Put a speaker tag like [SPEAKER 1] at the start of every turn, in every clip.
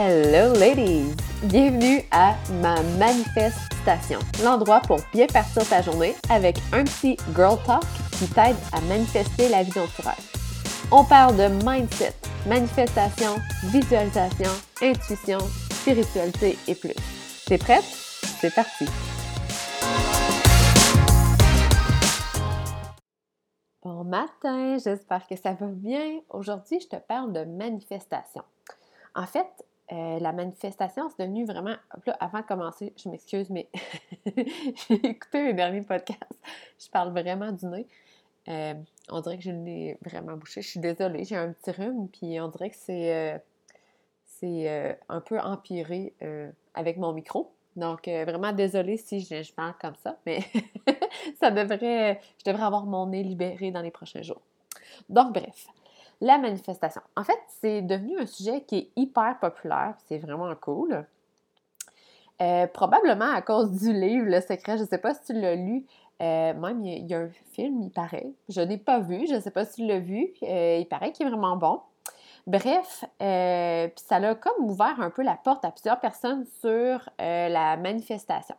[SPEAKER 1] Hello ladies! Bienvenue à ma manifestation, l'endroit pour bien partir ta journée avec un petit girl talk qui t'aide à manifester la vie dont tu rêves. On parle de mindset, manifestation, visualisation, intuition, spiritualité et plus. T'es prête? C'est parti! Bon matin, j'espère que ça va bien. Aujourd'hui, je te parle de manifestation. En fait, euh, la manifestation, c'est devenu vraiment. Là, avant de commencer, je m'excuse, mais j'ai écouté mes derniers podcasts. Je parle vraiment du nez. Euh, on dirait que je l'ai vraiment bouché. Je suis désolée, j'ai un petit rhume, puis on dirait que c'est, euh, un peu empiré avec mon micro. Donc, vraiment désolée si je, je, parle comme ça, mais ça devrait. Je devrais avoir mon nez libéré dans les prochains jours. Donc, bref la manifestation. En fait, c'est devenu un sujet qui est hyper populaire, c'est vraiment cool. Euh, probablement à cause du livre Le Secret, je ne sais pas si tu l'as lu. Euh, même, il y, a, un film, il paraît. Je n'ai pas vu, je ne sais pas si tu l'as vu. Euh, il paraît qu'il est vraiment bon. Bref, ça a comme ouvert un peu la porte à plusieurs personnes sur la manifestation.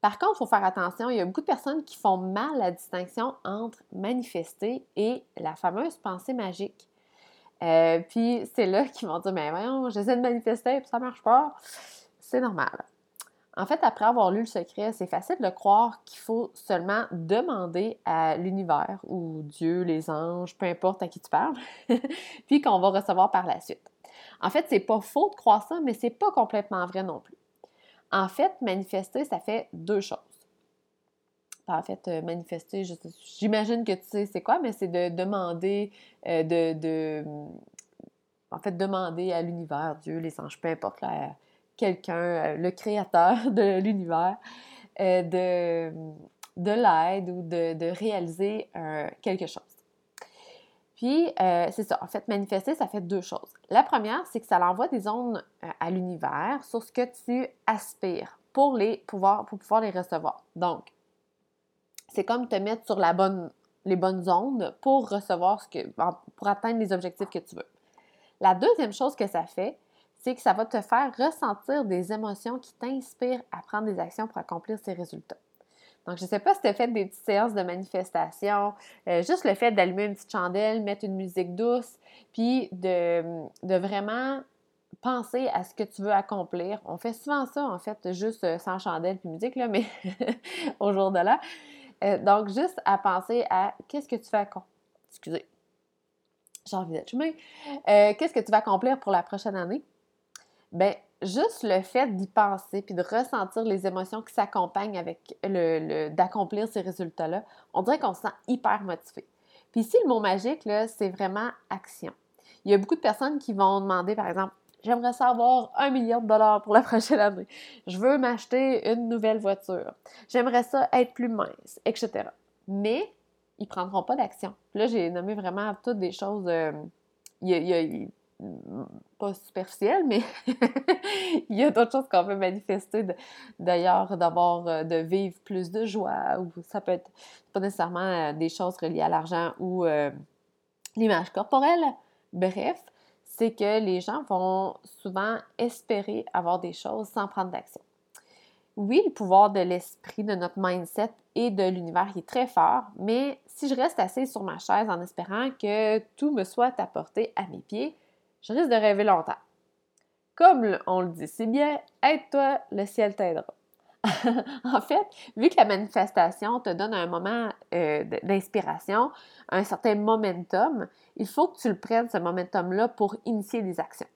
[SPEAKER 1] Par contre, il faut faire attention, il y a beaucoup de personnes qui font mal la distinction entre manifester et la fameuse pensée magique. Euh, puis c'est là qu'ils vont dire, mais voyons, j'essaie de manifester, puis ça marche pas. C'est normal. En fait, après avoir lu le secret, c'est facile de croire qu'il faut seulement demander à l'univers ou Dieu, les anges, peu importe à qui tu parles, puis qu'on va recevoir par la suite. En fait, c'est pas faux de croire ça, mais c'est pas complètement vrai non plus. En fait, manifester, ça fait deux choses. En fait, euh, manifester, j'imagine que tu sais c'est quoi, mais c'est de demander, euh, de, en fait, demander à l'univers, Dieu, les anges, peu importe, quelqu'un, euh, le créateur de l'univers, de, de l'aide ou de, de réaliser quelque chose. Puis, euh, c'est ça. En fait, manifester, ça fait deux choses. La première, c'est que ça envoie des ondes euh, à l'univers sur ce que tu aspires pour, les pouvoir, pour pouvoir les recevoir. Donc, c'est comme te mettre sur les bonnes ondes pour recevoir ce que, pour atteindre les objectifs que tu veux. La deuxième chose que ça fait, c'est que ça va te faire ressentir des émotions qui t'inspirent à prendre des actions pour accomplir ces résultats. Donc, je ne sais pas si tu as fait des petites séances de manifestation, euh, juste le fait d'allumer une petite chandelle, mettre une musique douce, puis de, vraiment penser à ce que tu veux accomplir. On fait souvent ça, en fait, juste euh, sans chandelle puis musique, là, mais au jour de là. Euh, donc, juste à penser à qu'est-ce que tu vas accomplir. Excusez, j'ai envie d'être qu'est-ce que tu vas accomplir pour la prochaine année? Ben, juste le fait d'y penser puis de ressentir les émotions qui s'accompagnent avec le, d'accomplir ces résultats-là, on dirait qu'on se sent hyper motivé. Puis ici, le mot magique, là, c'est vraiment action. Il y a beaucoup de personnes qui vont demander, par exemple, j'aimerais savoir un million de dollars pour la prochaine année. Je veux m'acheter une nouvelle voiture. J'aimerais ça être plus mince, etc. Mais ils prendront pas d'action. Là, j'ai nommé vraiment toutes des choses. Euh, il y a, pas superficielle, mais il y a d'autres choses qu'on peut manifester. D'ailleurs, d'avoir, euh, de vivre plus de joie, ou ça peut être pas nécessairement euh, des choses reliées à l'argent ou euh, l'image corporelle. Bref, c'est que les gens vont souvent espérer avoir des choses sans prendre d'action. Oui, le pouvoir de l'esprit, de notre mindset et de l'univers est très fort, mais si je reste assise sur ma chaise en espérant que tout me soit apporté à mes pieds, je risque de rêver longtemps. Comme on le dit si bien, aide-toi, le ciel t'aidera. en fait, vu que la manifestation te donne un moment euh, d'inspiration, un certain momentum, il faut que tu le prennes, ce momentum-là, pour initier des actions.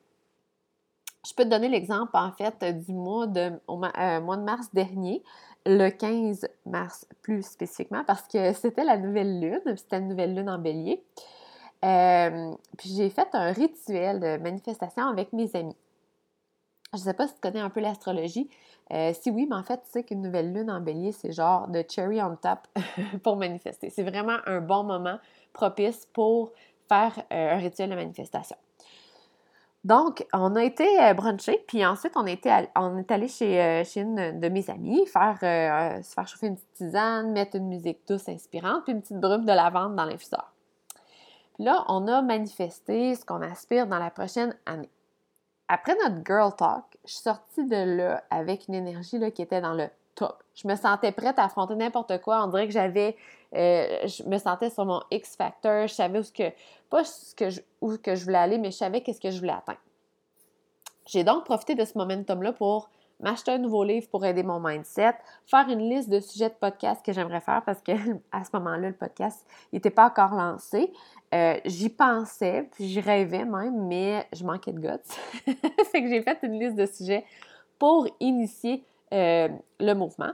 [SPEAKER 1] Je peux te donner l'exemple, en fait, du mois de, euh, mois de mars dernier, le 15 mars plus spécifiquement, parce que c'était la nouvelle lune, c'était une nouvelle lune en bélier. Euh, puis j'ai fait un rituel de manifestation avec mes amis. Je ne sais pas si tu connais un peu l'astrologie. Euh, si oui, mais en fait, tu sais qu'une nouvelle lune en bélier, c'est genre de cherry on top pour manifester. C'est vraiment un bon moment propice pour faire euh, un rituel de manifestation. Donc, on a été bruncher, puis ensuite, on, est allé chez, chez une de mes amies, faire, se faire chauffer une petite tisane, mettre une musique douce inspirante, puis une petite brume de lavande dans l'infuseur. Puis là, on a manifesté ce qu'on aspire dans la prochaine année. après notre girl talk, je suis sortie de là avec une énergie là, qui était dans le top. Je me sentais prête à affronter n'importe quoi. On dirait que j'avais, euh, je me sentais sur mon X Factor. Je savais où ce que, pas que je, où que je voulais aller, mais je savais qu'est-ce que je voulais atteindre. J'ai donc profité de ce momentum-là pour m'acheter un nouveau livre pour aider mon mindset, faire une liste de sujets de podcast que j'aimerais faire parce que à ce moment-là, le podcast n'était pas encore lancé. Euh, j'y pensais, puis j'y rêvais même, mais je manquais de guts. fait que j'ai fait une liste de sujets pour initier euh, le mouvement.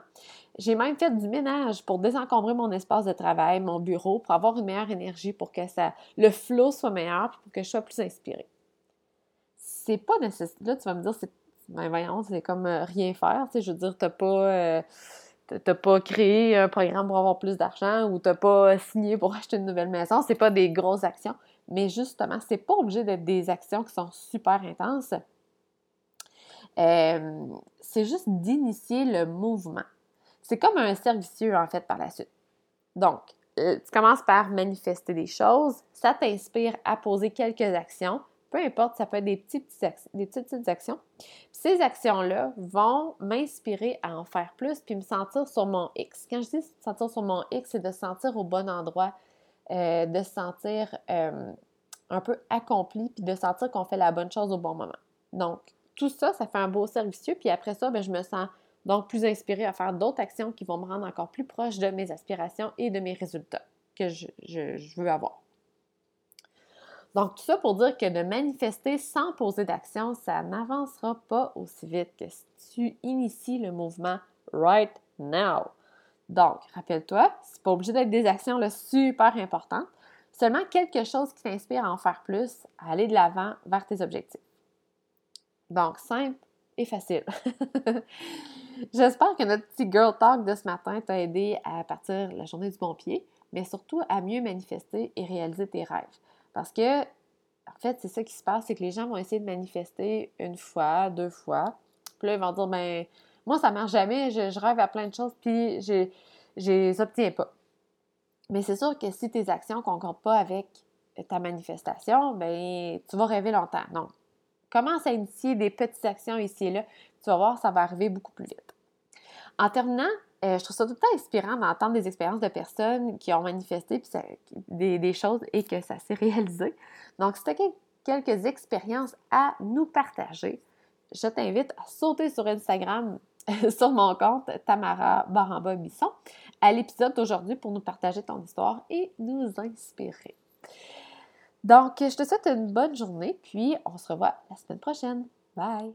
[SPEAKER 1] J'ai même fait du ménage pour désencombrer mon espace de travail, mon bureau, pour avoir une meilleure énergie, pour que ça, le flow soit meilleur, pour que je sois plus inspirée. C'est pas nécessaire. Là, tu vas me dire, c'est, ben voyons, c'est comme euh, rien faire. Tu je veux dire, t'as pas t'as pas créé un programme pour avoir plus d'argent ou t'as pas signé pour acheter une nouvelle maison. C'est pas des grosses actions. Mais justement, c'est pas obligé d'être des actions qui sont super intenses. Euh, c'est juste d'initier le mouvement. C'est comme un servicieux, en fait, par la suite. Donc, euh, tu commences par manifester des choses, ça t'inspire à poser quelques actions, peu importe, ça peut être des, petites, des petites, actions. ces actions-là vont m'inspirer à en faire plus puis me sentir sur mon X. Quand je dis se sentir sur mon X, c'est de se sentir au bon endroit, euh, de se sentir euh, un peu accompli puis de sentir qu'on fait la bonne chose au bon moment. Donc, tout ça, ça fait un beau servicieux. Puis après ça, bien, je me sens donc plus inspirée à faire d'autres actions qui vont me rendre encore plus proche de mes aspirations et de mes résultats que je veux avoir. Donc, tout ça pour dire que de manifester sans poser d'action, ça n'avancera pas aussi vite que si tu inities le mouvement right now. Donc, rappelle-toi, c'est pas obligé d'être des actions super importantes, seulement quelque chose qui t'inspire à en faire plus, à aller de l'avant vers tes objectifs. Donc, simple et facile. J'espère que notre petit girl talk de ce matin t'a aidé à partir la journée du bon pied, mais surtout à mieux manifester et réaliser tes rêves. Parce que, en fait, c'est ça qui se passe, c'est que les gens vont essayer de manifester une fois, deux fois. Puis là, ils vont dire, ben, moi, ça marche jamais, je, rêve à plein de choses, puis je les obtiens pas. Mais c'est sûr que si tes actions ne concordent pas avec ta manifestation, ben, tu vas rêver longtemps. Donc, commence à initier des petites actions ici et là. Tu vas voir, ça va arriver beaucoup plus vite. En terminant, euh, je trouve ça tout le temps inspirant d'entendre des expériences de personnes qui ont manifesté puis des, choses et que ça s'est réalisé. Donc, si tu as quelques expériences à nous partager, je t'invite à sauter sur Instagram sur mon compte Tamara Baramba Bisson à l'épisode d'aujourd'hui pour nous partager ton histoire et nous inspirer. Donc, je te souhaite une bonne journée, puis on se revoit la semaine prochaine. Bye!